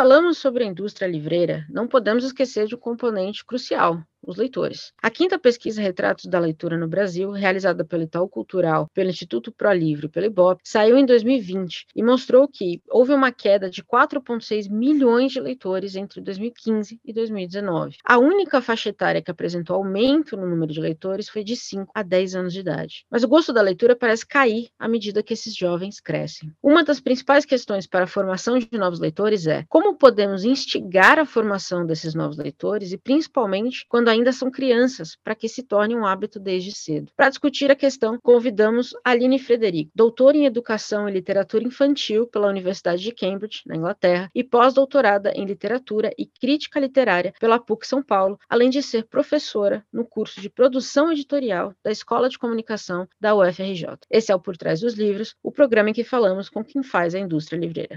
Falamos sobre a indústria livreira, não podemos esquecer de um componente crucial, os leitores. A quinta pesquisa Retratos da Leitura no Brasil, realizada pelo Itaú Cultural, pelo Instituto Pro Livre e pelo Ibope, saiu em 2020 e mostrou que houve uma queda de 4,6 milhões de leitores entre 2015 e 2019. A única faixa etária que apresentou aumento no número de leitores foi de 5 a 10 anos de idade. Mas o gosto da leitura parece cair à medida que esses jovens crescem. Uma das principais questões para a formação de novos leitores é como podemos instigar a formação desses novos leitores e principalmente quando ainda são crianças, para que se torne um hábito desde cedo. Para discutir a questão, convidamos Aline Frederico, doutora em Educação e Literatura Infantil pela Universidade de Cambridge, na Inglaterra, e pós-doutorada em Literatura e Crítica Literária pela PUC São Paulo, além de ser professora no curso de Produção Editorial da Escola de Comunicação da UFRJ. Esse é o Por Trás dos Livros, o programa em que falamos com quem faz a indústria livreira.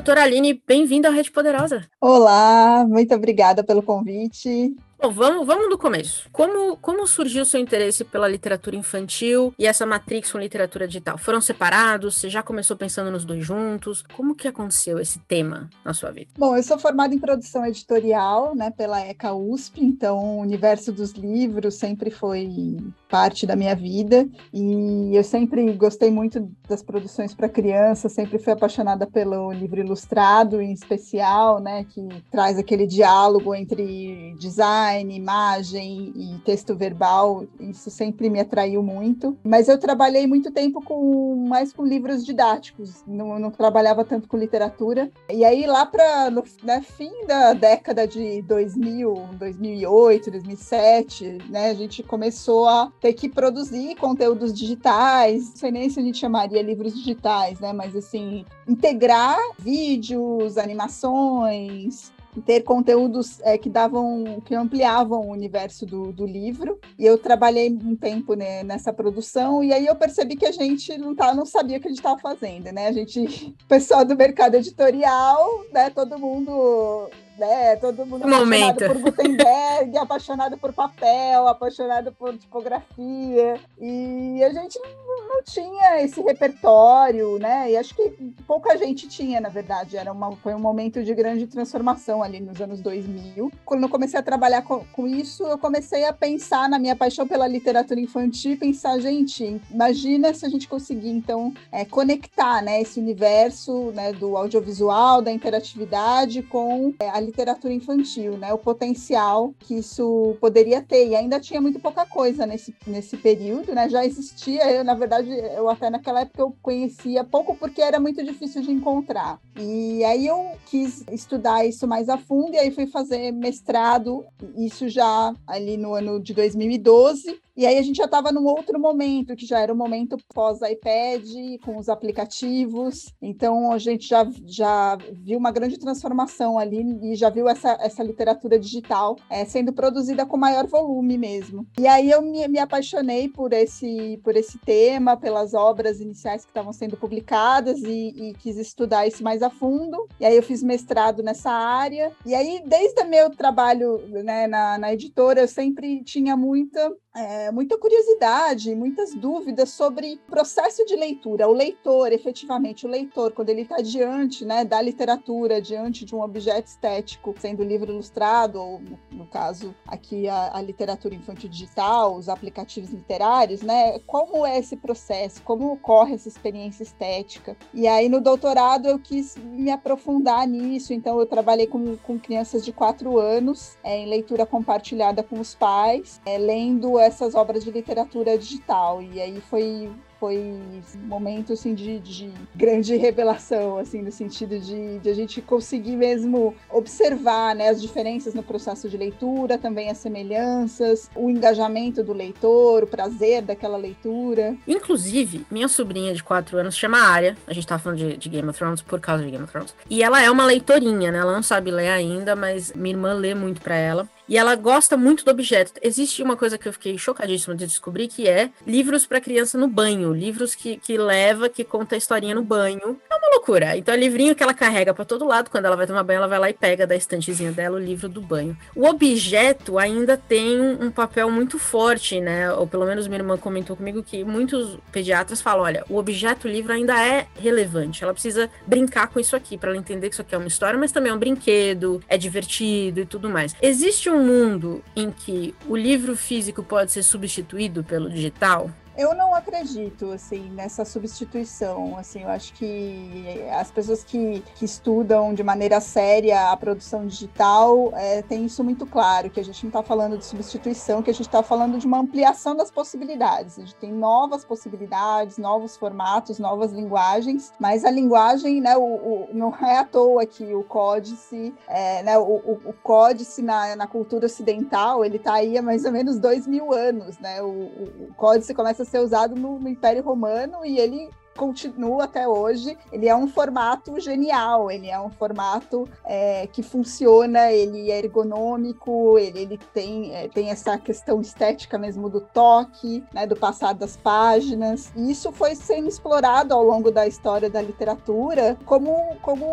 Doutora Aline, bem-vinda ao Rede Poderosa. Olá, muito obrigada pelo convite. Bom, vamos, vamos do começo. Como, como surgiu o seu interesse pela literatura infantil e essa matrix com literatura digital? Foram separados? Você já começou pensando nos dois juntos? Como que aconteceu esse tema na sua vida? Bom, eu sou formada em produção editorial, né, pela ECA USP, então o universo dos livros sempre foi parte da minha vida e eu sempre gostei muito das produções para criança, sempre fui apaixonada pelo livro ilustrado, em especial, né, que traz aquele diálogo entre design design, imagem e texto verbal, isso sempre me atraiu muito. Mas eu trabalhei muito tempo com mais com livros didáticos, não, não trabalhava tanto com literatura. E aí lá para no né, fim da década de 2000, 2008, 2007, né, a gente começou a ter que produzir conteúdos digitais. Não sei nem se a gente chamaria livros digitais, né, mas assim integrar vídeos, animações, ter conteúdos é, que davam, que ampliavam o universo do, do livro. E eu trabalhei um tempo né, nessa produção e aí eu percebi que a gente não, tá, não sabia o que a gente estava fazendo, né? A gente, pessoal do mercado editorial, né? Todo mundo né? Todo mundo Momento. apaixonado por Gutenberg, apaixonado por papel, apaixonado por tipografia. E a gente não, não, tinha esse repertório, né? E acho que pouca gente tinha, na verdade. Era uma, foi um momento de grande transformação ali nos anos 2000. Quando eu comecei a trabalhar com, com isso, eu comecei a pensar na minha paixão pela literatura infantil, pensar, gente, imagina se a gente conseguir, então, é, conectar né, esse universo né, do audiovisual, da interatividade com é, a literatura infantil, né? O potencial que isso poderia ter. E ainda tinha muito pouca coisa nesse, nesse período, né? Já existia, eu, na verdade, eu até naquela época eu conhecia pouco porque era muito difícil de encontrar. E aí eu quis estudar isso mais a fundo e aí fui fazer mestrado, isso já ali no ano de 2012. E aí a gente já estava num outro momento, que já era o momento pós-iPad, com os aplicativos. Então a gente já, já viu uma grande transformação ali e já viu essa, essa literatura digital é, sendo produzida com maior volume mesmo. E aí eu me, me apaixonei por esse, por esse tema, pelas obras iniciais que estavam sendo publicadas e, e quis estudar isso mais a fundo. E aí eu fiz mestrado nessa área. E aí, desde o meu trabalho né, na, na editora, eu sempre tinha muita é, muita curiosidade, muitas dúvidas sobre processo de leitura. O leitor, efetivamente, o leitor, quando ele está diante né, da literatura, diante de um objeto estético, sendo livro ilustrado, ou no, caso aqui a, a, literatura infantil digital, os aplicativos literários, né? Como é esse processo? Como ocorre essa experiência estética? E aí no doutorado eu quis me aprofundar nisso, então eu trabalhei com, com crianças de quatro anos é, em leitura compartilhada com os pais, é, lendo essas obras de literatura digital. E aí foi foi um momento assim de, de, grande revelação assim no sentido de, de, a gente conseguir mesmo observar né, as diferenças no processo de leitura também as semelhanças o engajamento do leitor o prazer daquela leitura. Inclusive minha sobrinha de quatro anos chama Arya. A gente tava falando de, de, Game of Thrones por causa de Game of Thrones. E ela é uma leitorinha né? Ela não sabe ler ainda mas minha irmã lê muito para ela E ela gosta muito do objeto. Existe uma coisa que eu fiquei chocadíssima de descobrir, que é livros para criança no banho. Livros que, que leva, que conta a historinha no banho. É uma loucura. Então é livrinho que ela carrega para todo lado. Quando ela vai tomar banho, ela vai lá e pega da estantezinha dela o livro do banho. O objeto ainda tem um papel muito forte, né? Ou pelo menos minha irmã comentou comigo que muitos pediatras falam: olha, o objeto livro ainda é relevante. Ela precisa brincar com isso aqui para ela entender que isso aqui é uma história, mas também é um brinquedo, é divertido e tudo mais. Existe um mundo em que o livro físico pode ser substituído pelo digital? Eu não acredito, assim, nessa substituição, assim, eu acho que as pessoas que, que estudam de maneira séria a produção digital é, têm isso muito claro, que a gente não está falando de substituição, que a gente está falando de uma ampliação das possibilidades, a gente tem novas possibilidades, novos formatos, novas linguagens, mas a linguagem, né, o, o não é à toa que o códice, é, né, o, o, o, códice na, na cultura ocidental, ele está aí há mais ou menos dois mil anos, né, o, o códice começa a ser usado no, no Império Romano e ele continua até hoje. Ele é um formato genial, ele é um formato é, que funciona, ele é ergonômico, ele, ele tem, é, tem essa questão estética mesmo do toque, né, do passar das páginas. E isso foi sendo explorado ao longo da história da literatura como, como,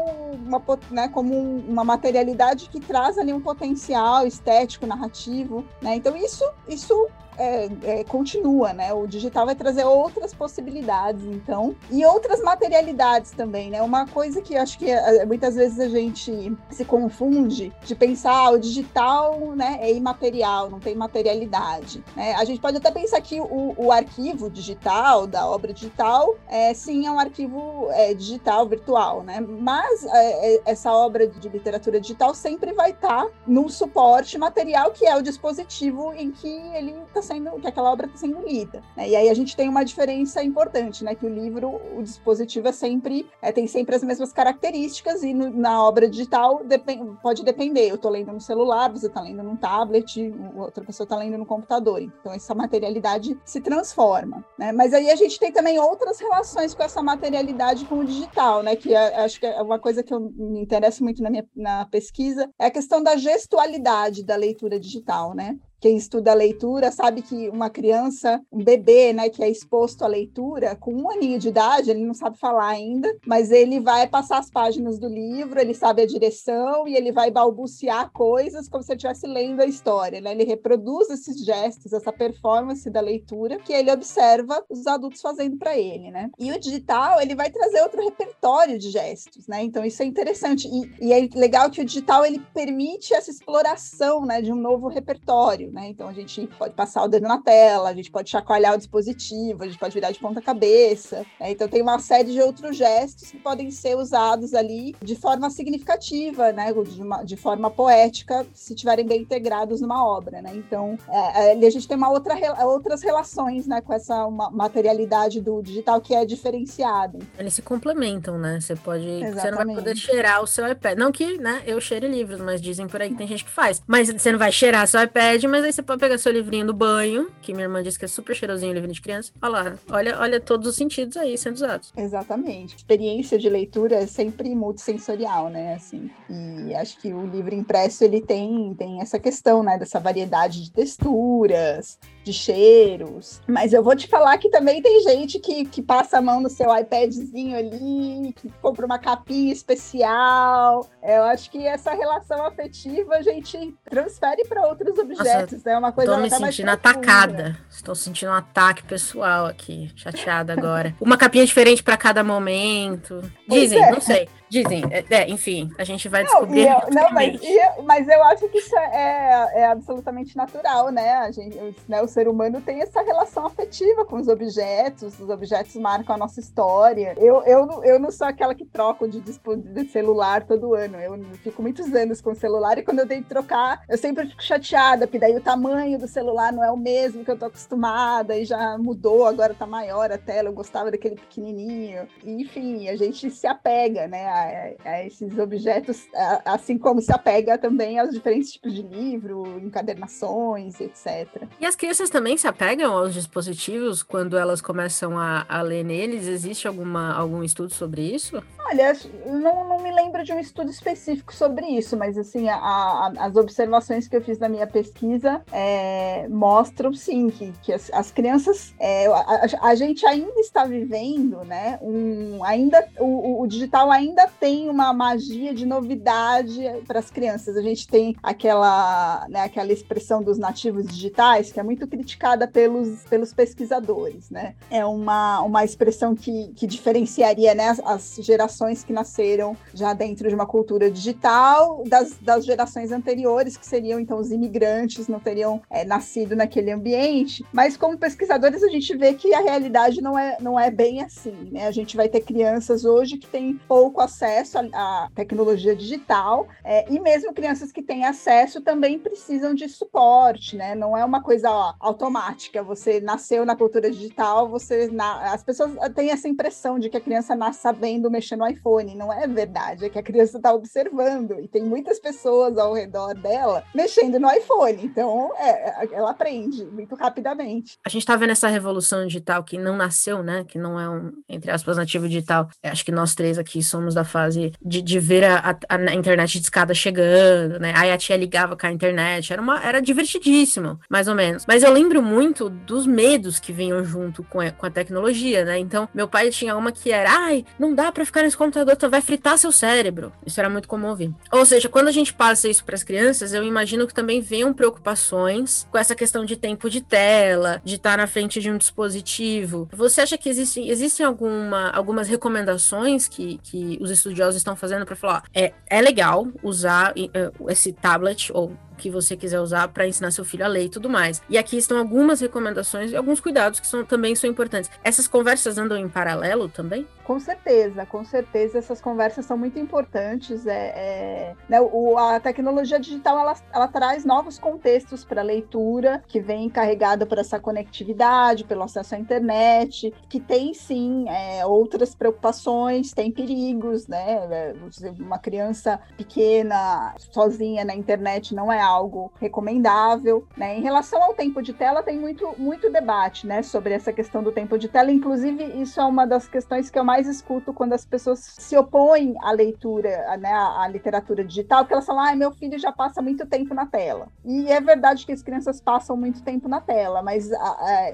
uma, né, como uma materialidade que traz ali um potencial estético, narrativo. Né? Então, isso, isso é, é, continua, né? O digital vai trazer outras possibilidades, então, e outras materialidades também, né? Uma coisa que acho que é, muitas vezes a gente se confunde de pensar ah, o digital, né, é imaterial, não tem materialidade, né? A gente pode até pensar que o, o arquivo digital da obra digital, é, sim, é um arquivo é, digital, virtual, né? Mas é, é essa obra de literatura digital sempre vai estar tá num suporte material que é o dispositivo em que ele está sendo, que aquela obra está sendo lida. Né? E aí a gente tem uma diferença importante, né? Que o livro, o dispositivo é sempre, é, tem sempre as mesmas características e no, na obra digital depend, pode depender. Eu estou lendo no celular, você está lendo num tablet, outra pessoa está lendo no computador. Então essa materialidade se transforma, né? Mas aí a gente tem também outras relações com essa materialidade com o digital, né? Que é, acho que é uma coisa que eu me interessa muito na minha na pesquisa é a questão da gestualidade da leitura digital, né? Quem estuda a leitura sabe que uma criança, um bebê, né, que é exposto à leitura, com um aninho de idade, ele não sabe falar ainda, mas ele vai passar as páginas do livro, ele sabe a direção e ele vai balbuciar coisas como se ele estivesse lendo a história, né? Ele reproduz esses gestos, essa performance da leitura que ele observa os adultos fazendo para ele, né? E o digital, ele vai trazer outro repertório de gestos, né? Então isso é interessante e, e é legal que o digital ele permite essa exploração, né, de um novo repertório né? Então a gente pode passar o dedo na tela, a gente pode chacoalhar o dispositivo, a gente pode virar de ponta cabeça. Né? Então tem uma série de outros gestos que podem ser usados ali de forma significativa, né? De, uma, de forma poética, se estiverem bem integrados numa obra, né? Então é, é a gente tem uma outra, outras relações, né? Com essa materialidade do digital que é diferenciada. Eles se complementam, né? Você pode, Exatamente. você não vai poder cheirar o seu iPad, não que, né? Eu cheire livros, mas dizem por aí que tem gente que faz. Mas você não vai cheirar seu iPad, mas mas aí você pode pegar seu livrinho do banho, que minha irmã disse que é super cheirosinho o livrinho de criança. Olha lá, olha, olha todos os sentidos aí sendo usados. Exatamente. Experiência de leitura é sempre multissensorial, né? Assim, e acho que o livro impresso ele tem, tem essa questão, né? Dessa variedade de texturas, de cheiros. Mas eu vou te falar que também tem gente que, que passa a mão no seu iPadzinho ali, que compra uma capinha especial. Eu acho que essa relação afetiva a gente transfere para outros objetos. Nossa, é uma coisa Tô me sentindo atacada. Estou sentindo um ataque pessoal aqui. Chateada agora. Uma capinha diferente para cada momento. Dizem, é. não sei. Dizem, é, é, enfim, a gente vai descobrir. Não, eu, não mas, e, mas eu acho que isso é, é, absolutamente natural, né? A gente, né? O ser humano tem essa relação afetiva com os objetos, os objetos marcam a nossa história. Eu, eu, eu não sou aquela que troco de, de celular todo ano. Eu fico muitos anos com o celular e quando eu tenho que trocar, eu sempre fico chateada, porque daí o tamanho do celular não é o mesmo que eu tô acostumada e já mudou, agora tá maior a tela, eu gostava daquele pequenininho. Enfim, a gente se apega, né? A, a esses objetos, a, assim como se apega também aos diferentes tipos de livro, encadernações, etc. E as crianças também se apegam aos dispositivos quando elas começam a, a ler neles? Existe alguma, algum estudo sobre isso? Olha, não, não me lembro de um estudo específico sobre isso, mas assim, a, a, as observações que eu fiz na minha pesquisa é, mostram sim que, que as, as crianças, é, a, a, gente ainda está vivendo, né? Um, ainda o, o digital ainda tem uma magia de novidade para as crianças. A gente tem aquela, né, aquela expressão dos nativos digitais que é muito criticada pelos, pelos pesquisadores, né? É uma, uma expressão que, que diferenciaria né, as, as gerações que nasceram já dentro de uma cultura digital, das, das gerações anteriores, que seriam então os imigrantes, não teriam é, nascido naquele ambiente. Mas como pesquisadores, a gente vê que a realidade não é, não é bem assim. Né? A gente vai ter crianças hoje que têm pouco acesso à, tecnologia digital, é, e mesmo crianças que têm acesso também precisam de suporte, né? Não é uma coisa ó, automática. Você nasceu na cultura digital, você na... as pessoas têm essa impressão de que a criança nasce sabendo mexer no iPhone. Não é verdade, é que a criança está observando e tem muitas pessoas ao redor dela mexendo no iPhone. Então, é, ela aprende muito rapidamente. A gente está vendo essa revolução digital que não nasceu, né? Que não é um, entre aspas, nativo digital. Acho que nós três aqui somos da fase de, de ver a, a, a internet de escada chegando, né? Aí a tia ligava com a internet. Era, uma, era divertidíssimo, mais ou menos. Mas eu lembro muito dos medos que vinham junto com a, com a tecnologia, né? Então, meu pai tinha uma que era, ai, não dá para ficar nesse computador, tu vai fritar seu cérebro. Isso era muito comum ouvir. Ou seja, quando a gente passa isso para as crianças, eu imagino que também venham preocupações com essa questão de tempo de tela, de estar na frente de um dispositivo. Você acha que existem, existem alguma, algumas recomendações que, que os estudiosos estão fazendo para falar, ó, é, é legal usar uh, esse tablet ou que você quiser usar para ensinar seu filho a ler e tudo mais. E aqui estão algumas recomendações e alguns cuidados que são, também são importantes. Essas conversas andam em paralelo também? Com certeza, com certeza essas conversas são muito importantes. É, é né, o, a tecnologia digital ela, ela traz novos contextos para a leitura, que vem carregada por essa conectividade, pelo acesso à internet, que tem sim é, outras preocupações, tem perigos, né? É, uma criança pequena sozinha na internet não é algo recomendável. Né? Em relação ao tempo de tela, tem muito, muito debate né, sobre essa questão do tempo de tela. Inclusive, isso é uma das questões que eu mais escuto quando as pessoas se opõem à leitura, né, à, literatura digital, porque elas falam, ah, meu filho já passa muito tempo na tela. E é verdade que as crianças passam muito tempo na tela, mas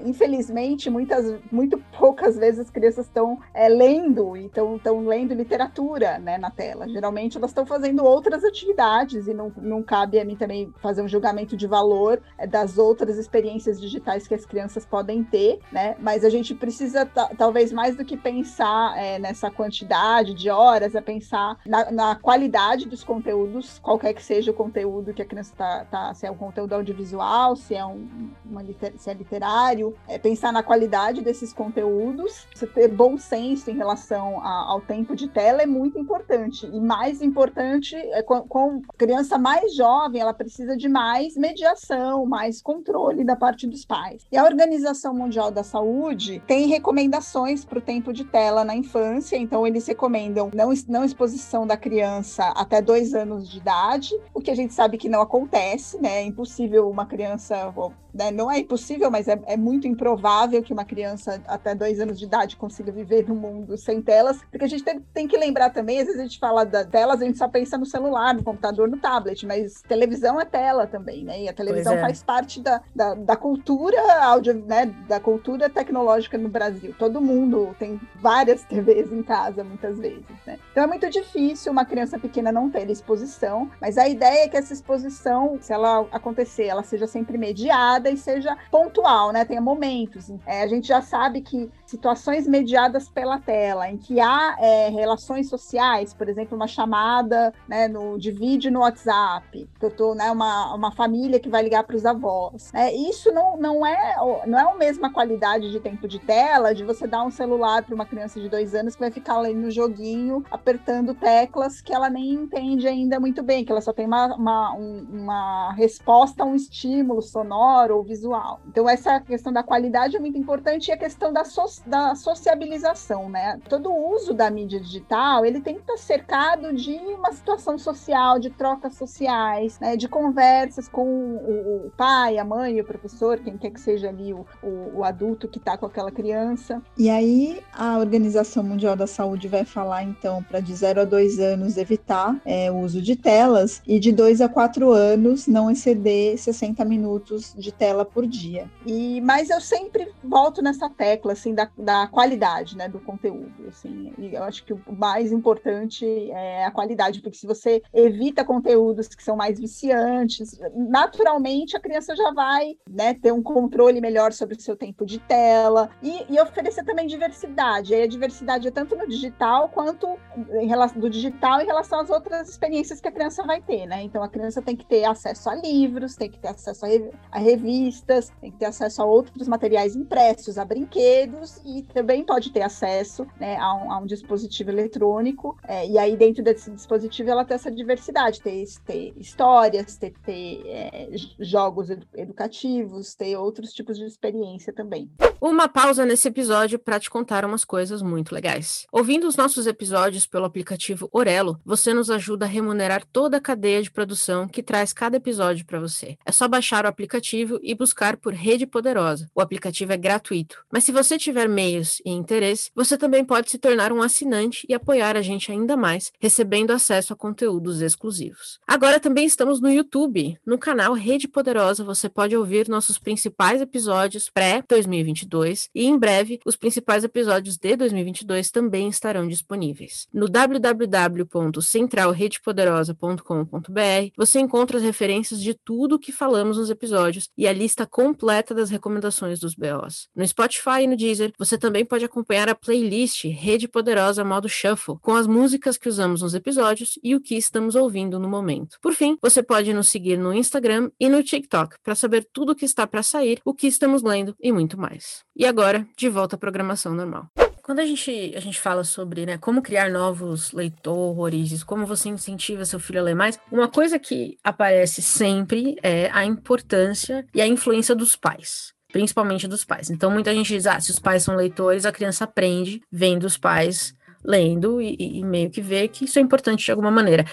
infelizmente, muitas, muito poucas vezes as crianças estão é, lendo e estão lendo literatura né, na tela. Geralmente elas estão fazendo outras atividades e não, não cabe a mim também fazer um julgamento de valor é, das outras experiências digitais que as crianças podem ter, né? Mas a gente precisa, talvez, mais do que pensar é, nessa quantidade de horas, é pensar na, na, qualidade dos conteúdos, qualquer que seja o conteúdo que a criança está, tá, se é um conteúdo audiovisual, se é, um, uma, se é literário, é pensar na qualidade desses conteúdos, ter bom senso em relação a, ao tempo de tela é muito importante. E mais importante, é com, com criança mais jovem, ela precisa de mais mediação, mais controle da parte dos pais. E a Organização Mundial da Saúde tem recomendações para o tempo de tela na infância, então eles recomendam não, não exposição da criança até dois anos de idade, o que a gente sabe que não acontece, né? É impossível uma criança né? Não é impossível, mas é, é, muito improvável que uma criança até dois anos de idade consiga viver no mundo sem telas, porque a gente tem, tem, que lembrar também, às vezes a gente fala da telas, a gente só pensa no celular, no computador, no tablet, mas televisão é tela também, né? E a televisão é. faz parte da, da, da cultura áudio, né? Da cultura tecnológica no Brasil. Todo mundo tem várias TVs em casa, muitas vezes, né? Então é muito difícil uma criança pequena não ter exposição, mas a ideia é que essa exposição, se ela acontecer, ela seja sempre mediada e seja pontual, né? Tenha momentos. É, a gente já sabe que situações mediadas pela tela, em que há é, relações sociais, por exemplo, uma chamada né, no, de vídeo no WhatsApp, que eu tô, né, uma, uma família que vai ligar para os avós. Né? Isso não, não, é, não é a mesma qualidade de tempo de tela de você dar um celular para uma criança de dois anos que vai ficar ali no joguinho, apertando teclas que ela nem entende ainda muito bem, que ela só tem uma, uma, uma resposta a um estímulo sonoro ou visual. Então, essa questão da qualidade é muito importante e a questão da, so da sociabilização, né? Todo o uso da mídia digital, ele tem que estar cercado de uma situação social, de trocas sociais, né? de conversas com o, o pai, a mãe, o professor, quem quer que seja ali o, o, o adulto que está com aquela criança. E aí a Organização Mundial da Saúde vai falar então para de 0 a 2 anos evitar é, o uso de telas e de 2 a 4 anos não exceder 60 minutos de tela por dia. E mas eu sempre volto nessa tecla assim da, da qualidade, né, do conteúdo, assim. E eu acho que o mais importante é a qualidade, porque se você evita conteúdos que são mais viciantes, naturalmente a criança já vai, né, ter um controle melhor sobre o seu tempo de tela e, e oferecer também diversidade. E a diversidade é tanto no digital quanto em relação do digital em relação às outras experiências que a criança vai ter, né? Então a criança tem que ter acesso a livros, tem que ter acesso a, a revistas, tem que ter acesso a outros materiais impressos, a brinquedos e também pode ter acesso né, a, um, a, um, dispositivo eletrônico. É, e aí, dentro desse dispositivo, ela tem essa diversidade: ter, ter histórias, ter, ter é, jogos educativos, ter outros tipos de experiência também. Uma pausa nesse episódio para te contar umas coisas muito legais. Ouvindo os nossos episódios pelo aplicativo Orelo, você nos ajuda a remunerar toda a cadeia de produção que traz cada episódio para você. É só baixar o aplicativo e buscar por Rede Poderosa. O aplicativo é gratuito. Mas se você tiver meios e interesse, você também pode se tornar um assinante e apoiar a gente ainda mais, recebendo acesso a conteúdos exclusivos. Agora também estamos no YouTube. No canal Rede Poderosa você pode ouvir nossos principais episódios pré-2022 e em breve os principais episódios de 2022 também estarão disponíveis. No www.centralredepoderosa.com.br você encontra as referências de tudo o que falamos nos episódios e a lista completa das recomendações dos BOs. No Spotify e no Deezer, você também pode acompanhar a playlist Rede Poderosa Modo Shuffle, com as músicas que usamos nos episódios e o que estamos ouvindo no momento. Por fim, você pode nos seguir no Instagram e no TikTok para saber tudo o que está para sair, o que estamos lendo e muito mais. E agora, de volta à programação normal. Quando a gente, a gente fala sobre né, como criar novos leitores, como você incentiva seu filho a ler mais, uma coisa que aparece sempre é a importância e a influência dos pais principalmente dos pais. Então, muita gente diz: ah, se os pais são leitores, a criança aprende vendo os pais lendo e, e meio que vê que isso é importante de alguma maneira.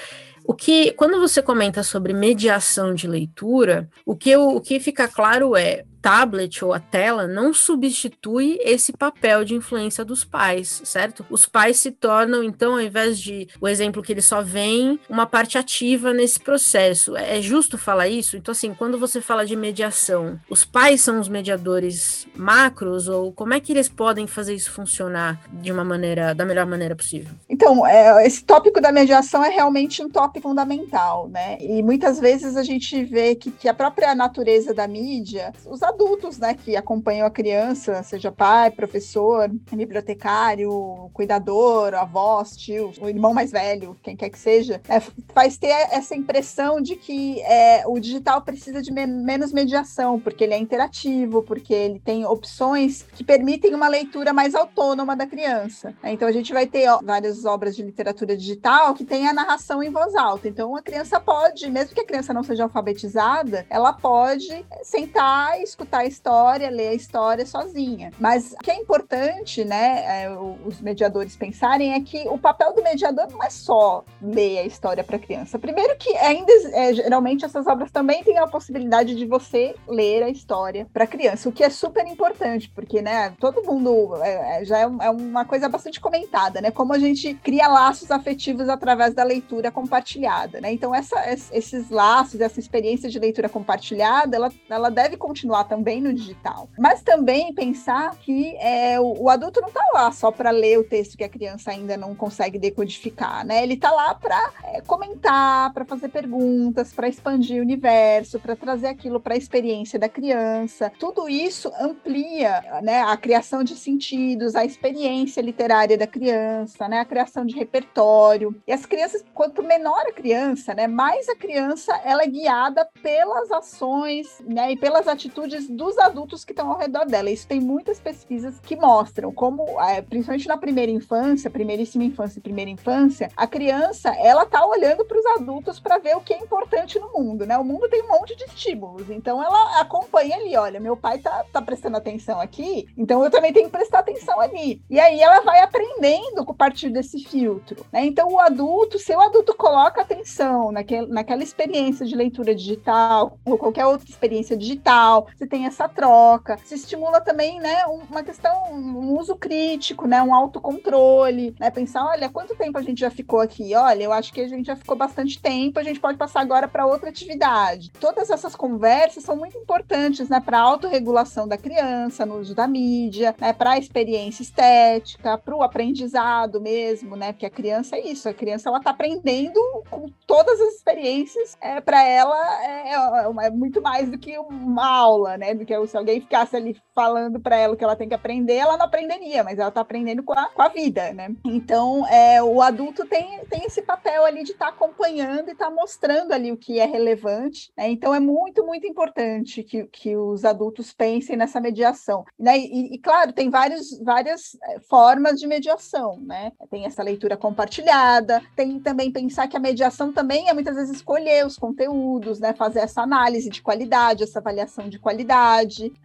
O que, quando você comenta sobre mediação de leitura, o que, o que fica claro é tablet ou a tela não substitui esse papel de influência dos pais, certo? Os pais se tornam, então, ao invés de o exemplo que ele só vem, uma parte ativa nesse processo. É, é justo falar isso? Então, assim, quando você fala de mediação, os pais são os mediadores macros ou como é que eles podem fazer isso funcionar de uma maneira, da melhor maneira possível? Então, é, esse tópico da mediação é realmente um tópico fundamental, né? E muitas vezes a gente vê que, que a própria natureza da mídia, os adultos, né, que acompanham a criança, seja pai, professor, bibliotecário, cuidador, avó, tio, o irmão mais velho, quem quer que seja, é, faz ter essa impressão de que é, o digital precisa de me menos mediação, porque ele é interativo, porque ele tem opções que permitem uma leitura mais autônoma da criança. Então a gente vai ter ó, várias obras de literatura digital que tem a narração em voz alta. Então a criança pode, mesmo que a criança não seja alfabetizada, ela pode sentar e escutar a história, ler a história sozinha. Mas o que é importante, né, é, os mediadores pensarem é que o papel do mediador não é só ler a história para a criança. Primeiro que ainda é, geralmente essas obras também têm a possibilidade de você ler a história para a criança, o que é super importante, porque, né, todo mundo é, é já é, é, uma coisa bastante comentada, né, como a gente cria laços afetivos através da leitura compartilhada, né. Então essa, esses laços, essa experiência de leitura compartilhada, ela, ela deve continuar também no digital. Mas também pensar que é, o, o adulto não está lá só para ler o texto que a criança ainda não consegue decodificar, né? Ele está lá para é, comentar, para fazer perguntas, para expandir o universo, para trazer aquilo para a experiência da criança. Tudo isso amplia né, a criação de sentidos, a experiência literária da criança, né, a criação de repertório. E as crianças, quanto menor a criança, né, mais a criança ela é guiada pelas ações né, e pelas atitudes dos adultos que estão ao redor dela. Isso tem muitas pesquisas que mostram como, é, principalmente na primeira infância, primeiríssima infância e primeira infância, a criança ela tá olhando para os adultos para ver o que é importante no mundo, né? O mundo tem um monte de estímulos, então ela acompanha ali, olha, meu pai tá, tá prestando atenção aqui, então eu também tenho que prestar atenção ali. E aí ela vai aprendendo a partir desse filtro, né? Então o adulto, se o adulto coloca atenção naquele, naquela experiência de leitura digital ou qualquer outra experiência digital, você tem essa troca, se estimula também, né, uma questão, um uso crítico, né, um autocontrole, né, pensar, olha, quanto tempo a gente já ficou aqui? Olha, eu acho que a gente já ficou bastante tempo, a gente pode passar agora para outra atividade. Todas essas conversas são muito importantes, né, para a autorregulação da criança, no uso da mídia, né, para a experiência estética, para o aprendizado mesmo, né, porque a criança é isso, a criança ela está aprendendo com todas as experiências, é, para ela é, é, é, muito mais do que uma aula, né, do que se alguém ficasse ali falando para ela o que ela tem que aprender, ela não aprenderia, mas ela está aprendendo com a, com a vida, né. Então, é, o adulto tem, tem esse papel ali de estar tá acompanhando e estar tá mostrando ali o que é relevante, né? Então, é muito, muito importante que, que os adultos pensem nessa mediação. Né? E, e, claro, tem vários, várias eh, formas de mediação, né? Tem essa leitura compartilhada, tem também pensar que a mediação também é muitas vezes escolher os conteúdos, né? Fazer essa análise de qualidade, essa avaliação de qualidade,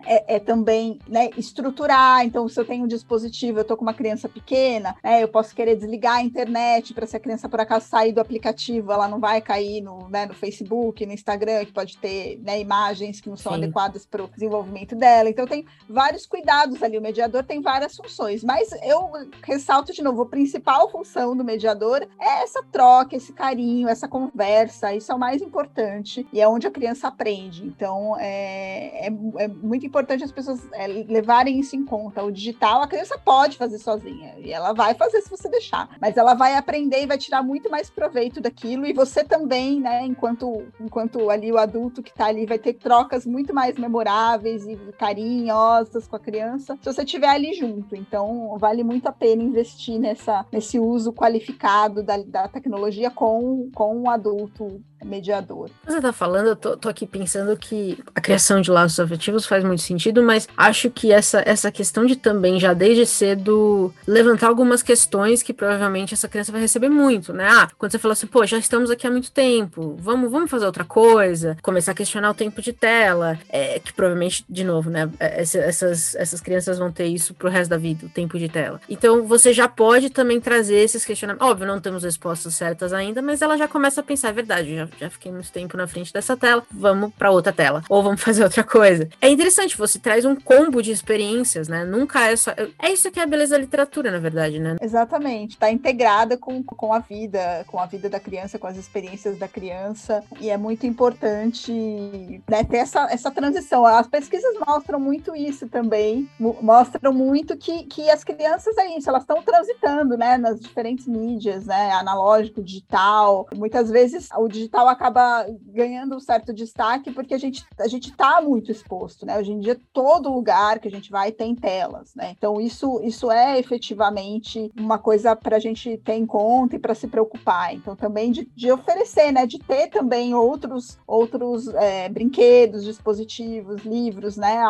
é, é também né, estruturar. Então, se eu tenho um dispositivo, eu estou com uma criança pequena, né, eu posso querer desligar a internet para se a criança por acaso sair do aplicativo, ela não vai cair no, né, no Facebook, no Instagram, que pode ter né, imagens que não são Sim. adequadas para o desenvolvimento dela. Então, tem vários cuidados ali. O mediador tem várias funções, mas eu ressalto de novo: a principal função do mediador é essa troca, esse carinho, essa conversa. Isso é o mais importante e é onde a criança aprende. Então, é, é, é muito importante as pessoas é, levarem isso em conta. O digital, a criança pode fazer sozinha e ela vai fazer se você deixar, mas ela vai aprender e vai tirar muito mais proveito daquilo. E você também, né, enquanto, enquanto ali o adulto que está ali, vai ter trocas muito mais memoráveis e carinhosas com a criança se você estiver ali junto. Então, vale muito a pena investir nessa, nesse uso qualificado da, da tecnologia com, com um adulto mediador. Você está falando, eu tô, tô, aqui pensando que a criação de laços afetivos faz muito sentido, mas acho que essa, essa questão de também, já desde cedo, levantar algumas questões que provavelmente essa criança vai receber muito, né? Ah, quando você fala assim, pô, já estamos aqui há muito tempo, vamos, vamos fazer outra coisa, começar a questionar o tempo de tela, é, que provavelmente, de novo, né, é, essas, essas crianças vão ter isso pro resto da vida, o tempo de tela. Então, você já pode também trazer esses questionamentos. Óbvio, não temos respostas certas ainda, mas ela já começa a pensar, é verdade, já, já fiquei muito tempo na frente dessa tela, vamos para outra tela, ou vamos fazer outra coisa. É interessante, você traz um combo de experiências, né? Nunca é só. É isso que é a beleza da literatura, na verdade, né? Exatamente, tá integrada com, com a vida, com a vida da criança, com as experiências da criança, e é muito importante né, ter essa, essa transição. As pesquisas mostram muito isso também, mostram muito que, que as crianças é isso, elas estão transitando, né, nas diferentes mídias, né, analógico, digital. Muitas vezes o digital acaba ganhando um certo destaque porque a gente a gente está muito exposto, né? Hoje em dia todo lugar que a gente vai tem telas, né? Então isso isso é efetivamente uma coisa para a gente ter em conta e para se preocupar. Então também de, de, oferecer, né? De ter também outros outros é, brinquedos, dispositivos, livros, né?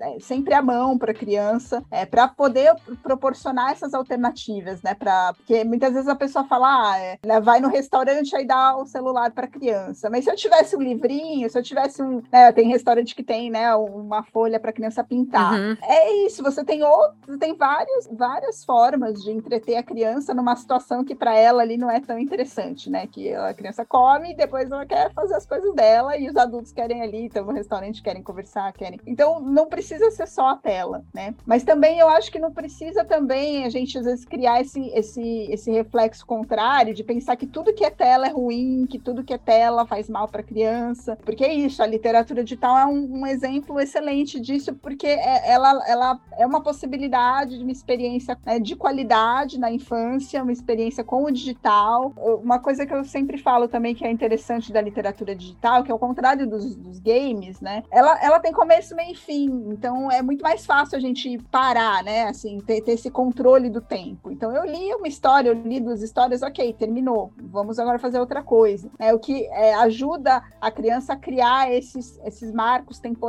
É, sempre à mão para a criança, é, para poder proporcionar essas alternativas, né? Para porque muitas vezes a pessoa fala, ah, é, né, vai no restaurante aí dá o celular para criança. Mas se eu tivesse um livrinho, se eu tivesse um. Né, tem restaurante que tem, né, uma folha para criança pintar. Uhum. É isso, você tem outro, tem várias, várias formas de entreter a criança numa situação que para ela ali não é tão interessante, né? Que a criança come e depois ela quer fazer as coisas dela e os adultos querem ali, estão no restaurante, querem conversar, querem. Então não precisa ser só a tela, né? Mas também eu acho que não precisa também a gente às vezes criar esse, esse, esse reflexo contrário de pensar que tudo que é tela é ruim, que tudo que é tela tela faz mal para a criança, porque é isso, a literatura digital é um, um exemplo excelente disso, porque é, ela, ela é uma possibilidade de uma experiência né, de qualidade na infância, uma experiência com o digital. Uma coisa que eu sempre falo também que é interessante da literatura digital, que é o contrário dos, dos games, né? Ela, ela tem começo, meio e fim, então é muito mais fácil a gente parar, né? Assim, ter, ter esse controle do tempo. Então eu li uma história, eu li duas histórias, ok, terminou, vamos agora fazer outra coisa. Né? O que é, ajuda a criança a criar esses, esses marcos temporais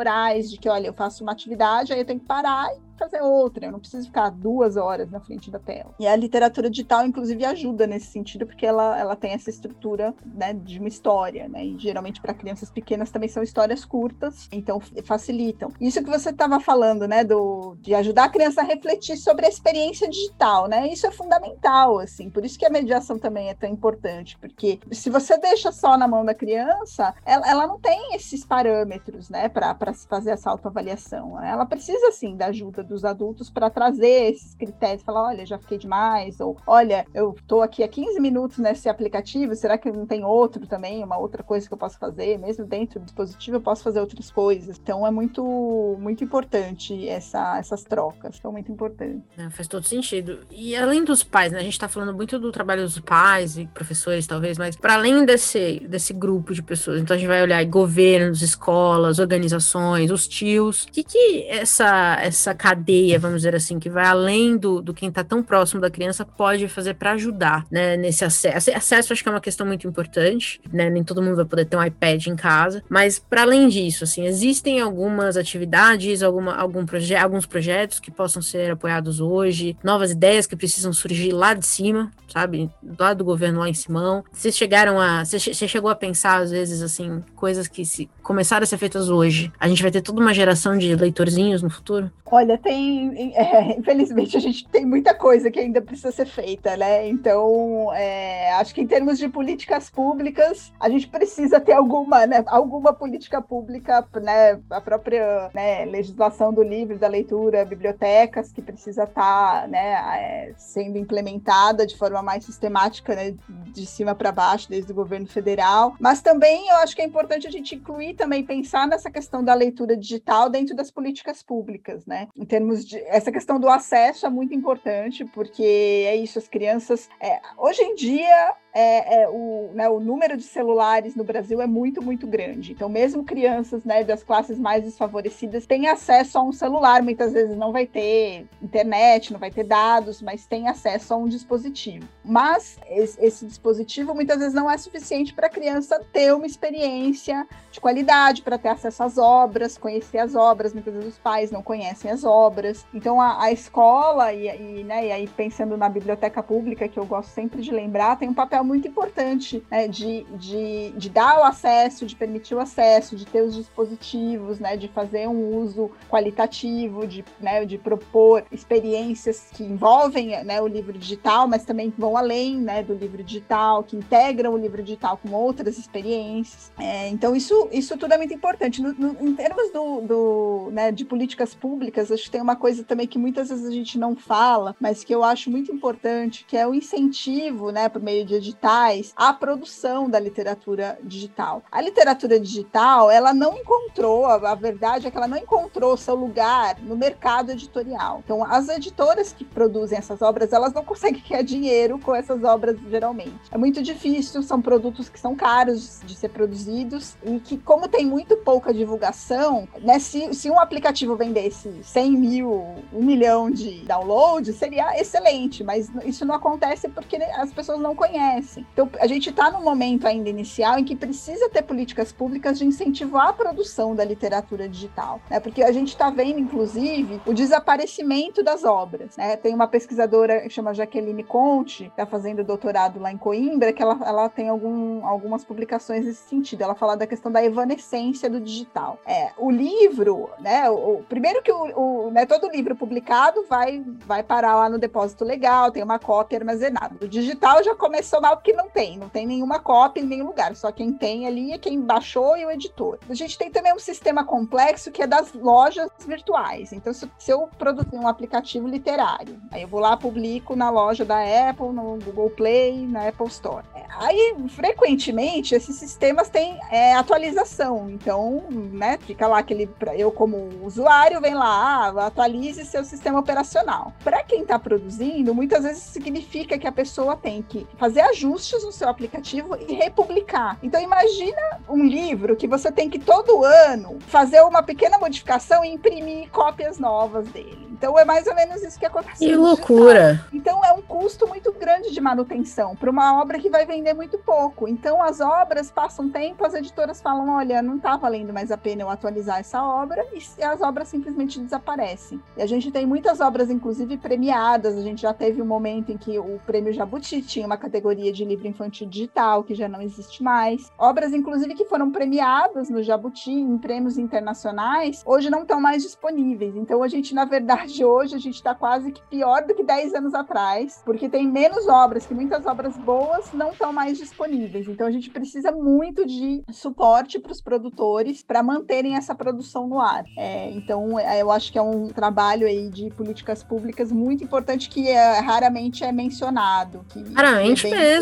de que, olha, eu faço uma atividade, aí eu tenho que parar e fazer outra, eu não preciso ficar duas horas na frente da tela. E a literatura digital, inclusive, ajuda nesse sentido, porque ela, ela tem essa estrutura né, de uma história, né? E geralmente para crianças pequenas também são histórias curtas, então facilitam. Isso que você estava falando, né, do, de ajudar a criança a refletir sobre a experiência digital, né? Isso é fundamental, assim, por isso que a mediação também é tão importante, porque se você deixa só na mão da criança, ela, ela não tem esses parâmetros, né, para fazer essa autoavaliação. Né? Ela precisa, sim, da ajuda dos adultos para trazer esses critérios, falar, olha, já fiquei demais, ou olha, eu estou aqui há 15 minutos nesse aplicativo, será que não tem outro também, uma outra coisa que eu posso fazer? Mesmo dentro do dispositivo eu posso fazer outras coisas. Então é muito, muito importante essa, essas trocas, são muito importantes. É, faz todo sentido. E além dos pais, né, a gente está falando muito do trabalho dos pais e professores, talvez, mas para além desse, desse grupo de pessoas, então a gente vai olhar governos, escolas, organizações, os tios, o que, que essa, essa cadeia cadeia, vamos dizer assim, que vai além do, do quem está tão próximo da criança, pode fazer para ajudar, né, nesse acesso. Acesso acho que é uma questão muito importante, né, nem todo mundo vai poder ter um iPad em casa, mas para além disso, assim, existem algumas atividades, alguma, algum proje alguns projetos que possam ser apoiados hoje, novas ideias que precisam surgir lá de cima, sabe, lá do governo lá em Simão. Vocês chegaram a, você chegou a pensar às vezes assim, coisas que se começaram a ser feitas hoje, a gente vai ter toda uma geração de leitorzinhos no futuro? Olha, tem, é, infelizmente, a gente tem muita coisa que ainda precisa ser feita, né? Então, é, acho que em termos de políticas públicas, a gente precisa ter alguma, né, alguma política pública, né? A própria né, legislação do livro, da leitura, bibliotecas, que precisa estar tá, né, é, sendo implementada de forma mais sistemática, né, de cima para baixo, desde o governo federal. Mas também eu acho que é importante a gente incluir também, pensar nessa questão da leitura digital dentro das políticas públicas, né? Em termos de essa questão do acesso é muito importante, porque é isso, as crianças. É, hoje em dia é, é, o, né, o número de celulares no Brasil é muito, muito grande. Então, mesmo crianças né, das classes mais desfavorecidas têm acesso a um celular. Muitas vezes não vai ter internet, não vai ter dados, mas tem acesso a um dispositivo. Mas esse, esse dispositivo muitas vezes não é suficiente para a criança ter uma experiência de qualidade, para ter acesso às obras, conhecer as obras. Muitas vezes os pais não conhecem as obras. Então, a, a escola, e, e, né, e aí pensando na biblioteca pública, que eu gosto sempre de lembrar, tem um papel muito importante né, de, de, de dar o acesso, de permitir o acesso, de ter os dispositivos, né, de fazer um uso qualitativo, de, né, de propor experiências que envolvem né, o livro digital, mas também vão além né, do livro digital, que integram o livro digital com outras experiências. É, então, isso, isso tudo é muito importante. No, no, em termos do, do, né, de políticas públicas, acho que tem uma coisa também que muitas vezes a gente não fala, mas que eu acho muito importante, que é o incentivo, né, por meio de digitais a produção da literatura digital. A literatura digital, ela não encontrou, a, verdade é que ela não encontrou seu lugar no mercado editorial. Então, as editoras que produzem essas obras, elas não conseguem ganhar dinheiro com essas obras geralmente. É muito difícil, são produtos que são caros de ser produzidos e que, como tem muito pouca divulgação, né, se, se um aplicativo vendesse 100 mil, um milhão de downloads, seria excelente, mas isso não acontece porque as pessoas não conhecem acontece. Então, a gente está num momento ainda inicial em que precisa ter políticas públicas de incentivar a produção da literatura digital, né? Porque a gente está vendo, inclusive, o desaparecimento das obras. Né? Tem uma pesquisadora que chama Jaqueline Conte, que está fazendo doutorado lá em Coimbra, que ela, ela tem algum, algumas publicações nesse sentido. Ela fala da questão da evanescência do digital. É, o livro, né? O, o primeiro que o, o né, todo livro publicado vai, vai parar lá no depósito legal, tem uma cópia armazenada. O digital já começou na que não tem, não tem nenhuma cópia em nenhum lugar, só quem tem ali é quem baixou e o editor. A gente tem também um sistema complexo que é das lojas virtuais. Então, se, se eu produzir um aplicativo literário, aí eu vou lá, publico na loja da Apple, no Google Play, na Apple Store. É, aí, frequentemente, esses sistemas têm é, atualização. Então, né, fica lá aquele, eu como usuário, vem lá, ah, atualize seu sistema operacional. Para quem está produzindo, muitas vezes significa que a pessoa tem que fazer ajustes ajustes no seu aplicativo e republicar. Então imagina um livro que você tem que todo ano fazer uma pequena modificação e imprimir cópias novas dele. Então é mais ou menos isso que acontece. Que loucura! Então é um custo muito grande de manutenção para uma obra que vai vender muito pouco. Então as obras passam tempo, as editoras falam: olha, não está valendo mais a pena eu atualizar essa obra, e as obras simplesmente desaparecem. E a gente tem muitas obras, inclusive premiadas. A gente já teve um momento em que o prêmio Jabuti tinha uma categoria de livro infantil digital, que já não existe mais. Obras, inclusive, que foram premiadas no Jabuti em prêmios internacionais, hoje não estão mais disponíveis. Então a gente, na verdade, hoje a gente está quase que pior do que 10 anos atrás, porque tem menos obras, que muitas obras boas não estão mais disponíveis. Então a gente precisa muito de suporte para os produtores para manterem essa produção no ar. É, então é, eu acho que é um trabalho aí de políticas públicas muito importante que é, raramente é mencionado. raramente é mesmo.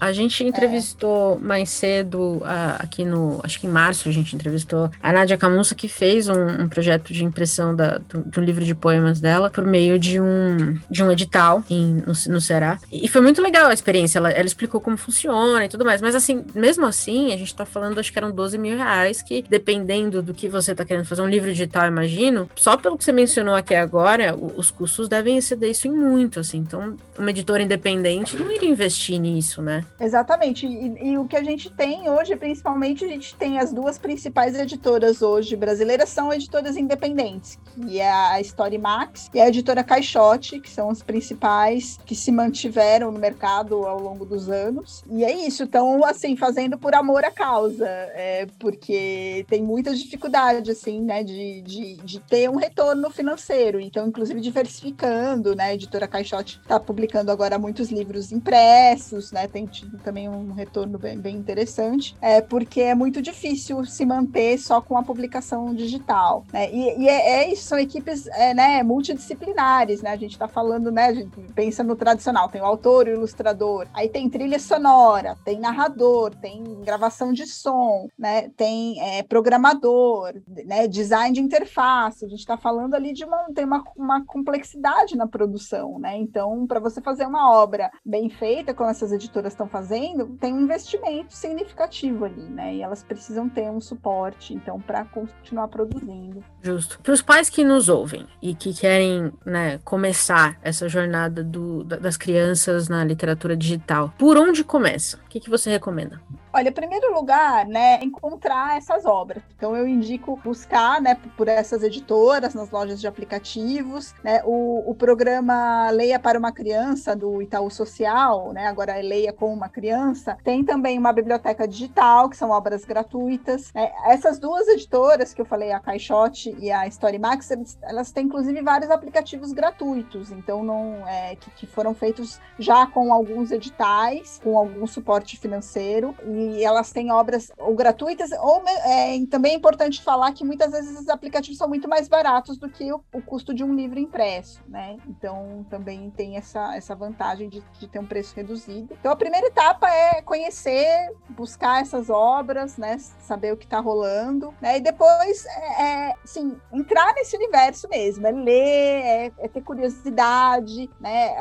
A gente entrevistou é. mais cedo aqui no, acho que em março a gente entrevistou a Nádia Camussa que fez um, um projeto de impressão da, do, do, livro de poemas dela por meio de um de um edital em, no, no Ceará. E foi muito legal a experiência. Ela, ela explicou como funciona e tudo mais. Mas assim, mesmo assim, a gente tá falando, acho que eram 12 mil reais, que dependendo do que você tá querendo fazer um livro digital, imagino, só pelo que você mencionou aqui agora, os custos devem exceder isso em muito, assim. Então, uma editora independente não iria investir nisso, né? Exatamente. E, e o que a gente tem hoje, principalmente, a gente tem as duas principais editoras hoje brasileiras, são editoras independentes, que é a Story Max e a editora Caixote, que são as principais que se mantiveram no mercado ao longo dos anos. E é isso, estão, assim, fazendo por amor à causa, é, porque tem muitas dificuldades, assim, né, de, de, de ter um retorno financeiro. Então, inclusive, diversificando, né, a editora Caixote está publicando agora muitos livros impressos, né, tem tido também um retorno bem, bem interessante, é, porque é muito difícil se manter só com a publicação digital, né, e, e é, é, isso, são equipes, é, né, multidisciplinares, né, a gente está falando, né, a gente pensa no tradicional, tem o autor o ilustrador, aí tem trilha sonora, tem narrador, tem gravação de som, né, tem é, programador, né, design de interface, a gente está falando ali de uma, tem uma, uma complexidade na produção, né, então para você fazer uma obra bem feita, como essas editoras estão fazendo, tem um investimento significativo ali, né, e elas precisam ter um suporte, então, para continuar produzindo. Justo. Para os pais que nos ouvem e que querem, né, começar essa jornada do, das crianças na literatura digital, por onde começa? O que, que você recomenda? Olha, em primeiro lugar, né, encontrar essas obras. Então eu indico buscar, né, por essas editoras nas lojas de aplicativos, né, o, o programa Leia para uma Criança do Itaú Social, né, agora Leia com uma Criança, tem também uma biblioteca digital que são obras gratuitas. Né? Essas duas editoras que eu falei, a Caixote e a Storymax, elas têm inclusive vários aplicativos gratuitos, então não é, que, que foram feitos já com alguns editais, com algum suporte financeiro e elas têm obras ou gratuitas, ou é, também é importante falar que muitas vezes os aplicativos são muito mais baratos do que o, o custo de um livro impresso, né? Então também tem essa, essa vantagem de, de, ter um preço reduzido. Então a primeira etapa é conhecer, buscar essas obras, né? Saber o que está rolando, né? E depois, é, é, assim, entrar nesse universo mesmo, é ler, é, é ter curiosidade, né?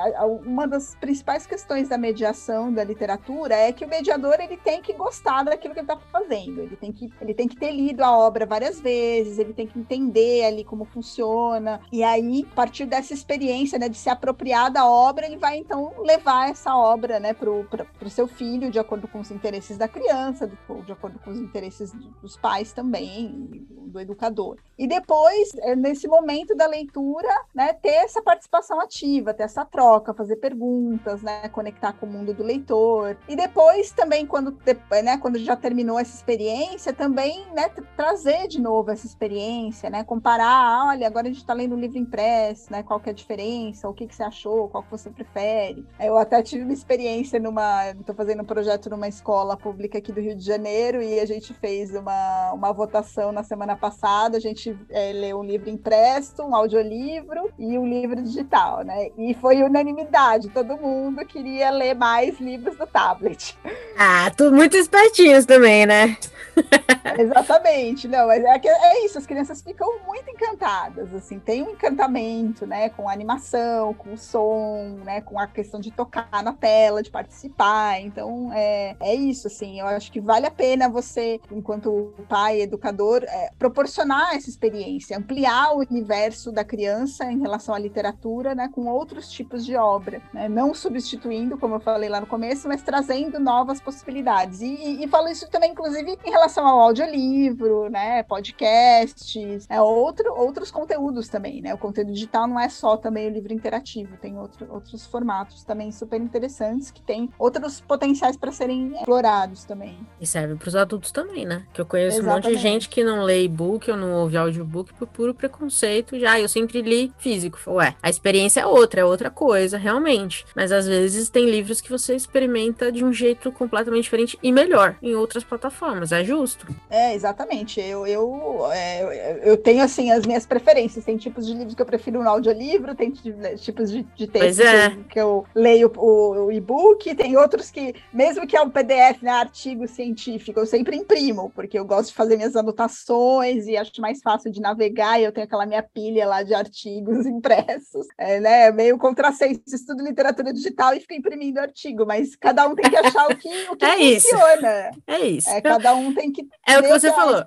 Uma das principais questões da mediação da literatura é que o mediador ele tem que que gostar daquilo que ele está fazendo. Ele tem que, ele tem que ter lido a obra várias vezes, ele tem que entender ali como funciona. E aí, a partir dessa experiência, né, de se apropriar da obra, ele vai então levar essa obra, né, pro, pro, pro seu filho, de acordo com os interesses da criança, de, de acordo com os interesses dos pais também, do educador. E depois, é, nesse momento da leitura, né, ter essa participação ativa, ter essa troca, fazer perguntas, né, conectar com o mundo do leitor. E depois também, quando né, quando já terminou essa experiência, também né, trazer de novo essa experiência, né, comparar, olha, agora a gente está lendo um livro impresso, né, qual que é a diferença, o que, que você achou, qual que você prefere. Eu até tive uma experiência numa, estou fazendo um projeto numa escola pública aqui do Rio de Janeiro e a gente fez uma, uma votação na semana passada, a gente é, leu um livro impresso, um audiolivro e um livro digital, né, e foi unanimidade, todo mundo queria ler mais livros do tablet. Ah, tudo muito espertinhos também, né? Exatamente, não, mas é, é, isso, as crianças ficam muito encantadas, assim, tem um encantamento, né, com a animação, com o som, né, com a questão de tocar na tela, participar, então é, é isso, assim, eu acho que vale a pena você, enquanto pai, educador, é, proporcionar essa experiência, ampliar o universo da criança em relação à literatura, né, com outros tipos de obra, né, não substituindo, como eu falei lá no começo, mas trazendo novas possibilidades, e, e, e falo isso também, inclusive, em relação ao audiolivro, né, podcasts, é, outro, outros conteúdos também, né, o conteúdo digital não é só também o livro interativo, tem outro, outros formatos também super interessantes que tem outros potenciais para serem explorados também. E serve para os adultos também, né, que eu conheço Exatamente. um monte de gente que não lê e-book ou não ouve audiobook por puro preconceito, já eu sempre li físico, ué, a experiência é outra, é outra coisa, realmente, mas às vezes tem livros que você experimenta de um jeito completamente diferente e melhor em outras plataformas, é justo. É, exatamente. Eu, eu, é, eu tenho, assim, as minhas preferências. Tem tipos de livros que eu prefiro no audiolivro, tem tipos de, de textos é. que, que, eu leio o, o e-book, tem outros que, mesmo que é um PDF, né, artigo científico, eu sempre imprimo, porque eu gosto de fazer minhas anotações e acho mais fácil de navegar, e eu tenho aquela minha pilha lá de artigos impressos. É, né, meio contrassenso, estudo literatura digital e fico imprimindo artigo, mas cada um tem que achar o que, o que é funciona. Isso. É isso. É, cada um tem que é o que você falou.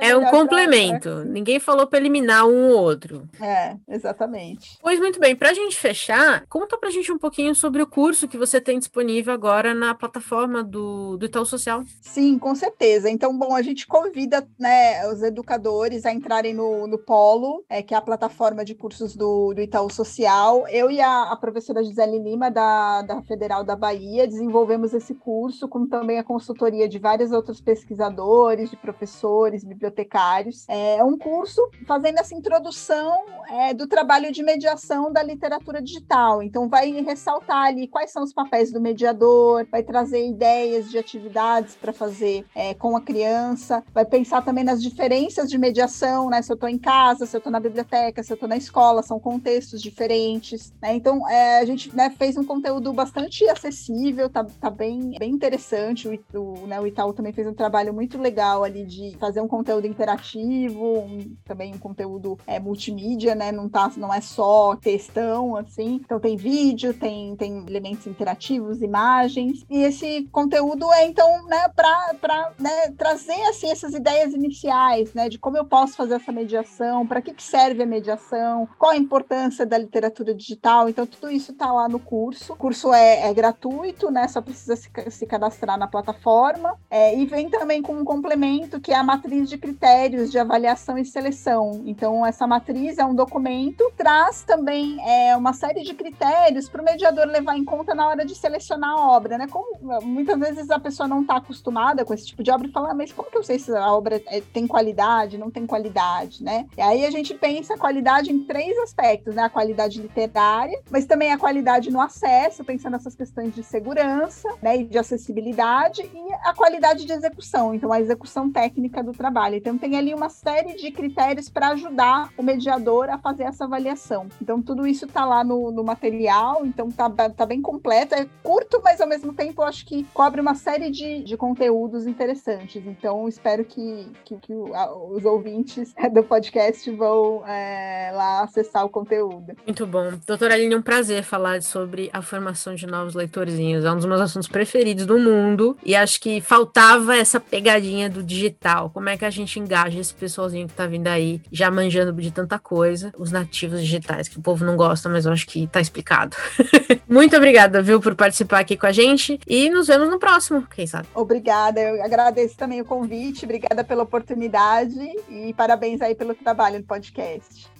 É, é um complemento. Pra... Ninguém falou para eliminar um ou outro. É, exatamente. Pois muito bem, para a gente fechar, conta para a gente um pouquinho sobre o curso que você tem disponível agora na plataforma do, do Itaú Social. Sim, com certeza. Então, bom, a gente convida né, os educadores a entrarem no, no Polo, é, que é a plataforma de cursos do, do Itaú Social. Eu e a, a professora Gisele Lima, da, da Federal da Bahia, desenvolvemos esse curso, com também a consultoria de vários outros pesquisadores de professores, bibliotecários. É um curso fazendo essa introdução é, do trabalho de mediação da literatura digital. Então, vai ressaltar ali quais são os papéis do mediador, vai trazer ideias de atividades para fazer é, com a criança, vai pensar também nas diferenças de mediação, né? Se eu estou em casa, se eu estou na biblioteca, se eu estou na escola, são contextos diferentes. Né? Então, é, a gente né, fez um conteúdo bastante acessível, tá, tá bem, bem interessante. O, o, né, o Itaú também fez um trabalho muito legal legal ali de fazer um conteúdo interativo, um, também um conteúdo é, multimídia, né? Não, tá, não é só textão, assim. Então tem vídeo, tem, tem elementos interativos, imagens. E esse conteúdo é, então, né, para né, trazer assim, essas ideias iniciais, né? De como eu posso fazer essa mediação, para que, que serve a mediação, qual a importância da literatura digital. Então, tudo isso está lá no curso. O curso é, é gratuito, né? Só precisa se, se cadastrar na plataforma. É, e vem também com um complemento que é a matriz de critérios de avaliação e seleção. Então, essa matriz é um documento, traz também é, uma série de critérios para o mediador levar em conta na hora de selecionar a obra, né? Como muitas vezes a pessoa não está acostumada com esse tipo de obra e fala, ah, mas como que eu sei se a obra é, tem qualidade, não tem qualidade, né? E aí a gente pensa a qualidade em três aspectos, né? A qualidade literária, mas também a qualidade no acesso, pensando nessas questões de segurança, né? E de acessibilidade e a qualidade de execução. Então, a execução técnica do trabalho. Então, tem ali uma série de critérios para ajudar o mediador a fazer essa avaliação. Então, tudo isso está lá no, no, material, então tá, tá bem completo. É curto, mas ao mesmo tempo acho que cobre uma série de, de conteúdos interessantes. Então, espero que, que, que os ouvintes do podcast vão é, lá acessar o conteúdo. Muito bom. Doutora Aline, é um prazer falar sobre a formação de novos leitorzinhos. É um dos meus assuntos preferidos do mundo e acho que faltava essa pegadinha do digital, como é que a gente engaja esse pessoalzinho que tá vindo aí, já manjando de tanta coisa, os nativos digitais, que o povo não gosta, mas eu acho que tá explicado. Muito obrigada, viu, por participar aqui com a gente e nos vemos no próximo, quem sabe. Obrigada, eu agradeço também o convite, obrigada pela oportunidade e parabéns aí pelo trabalho no podcast.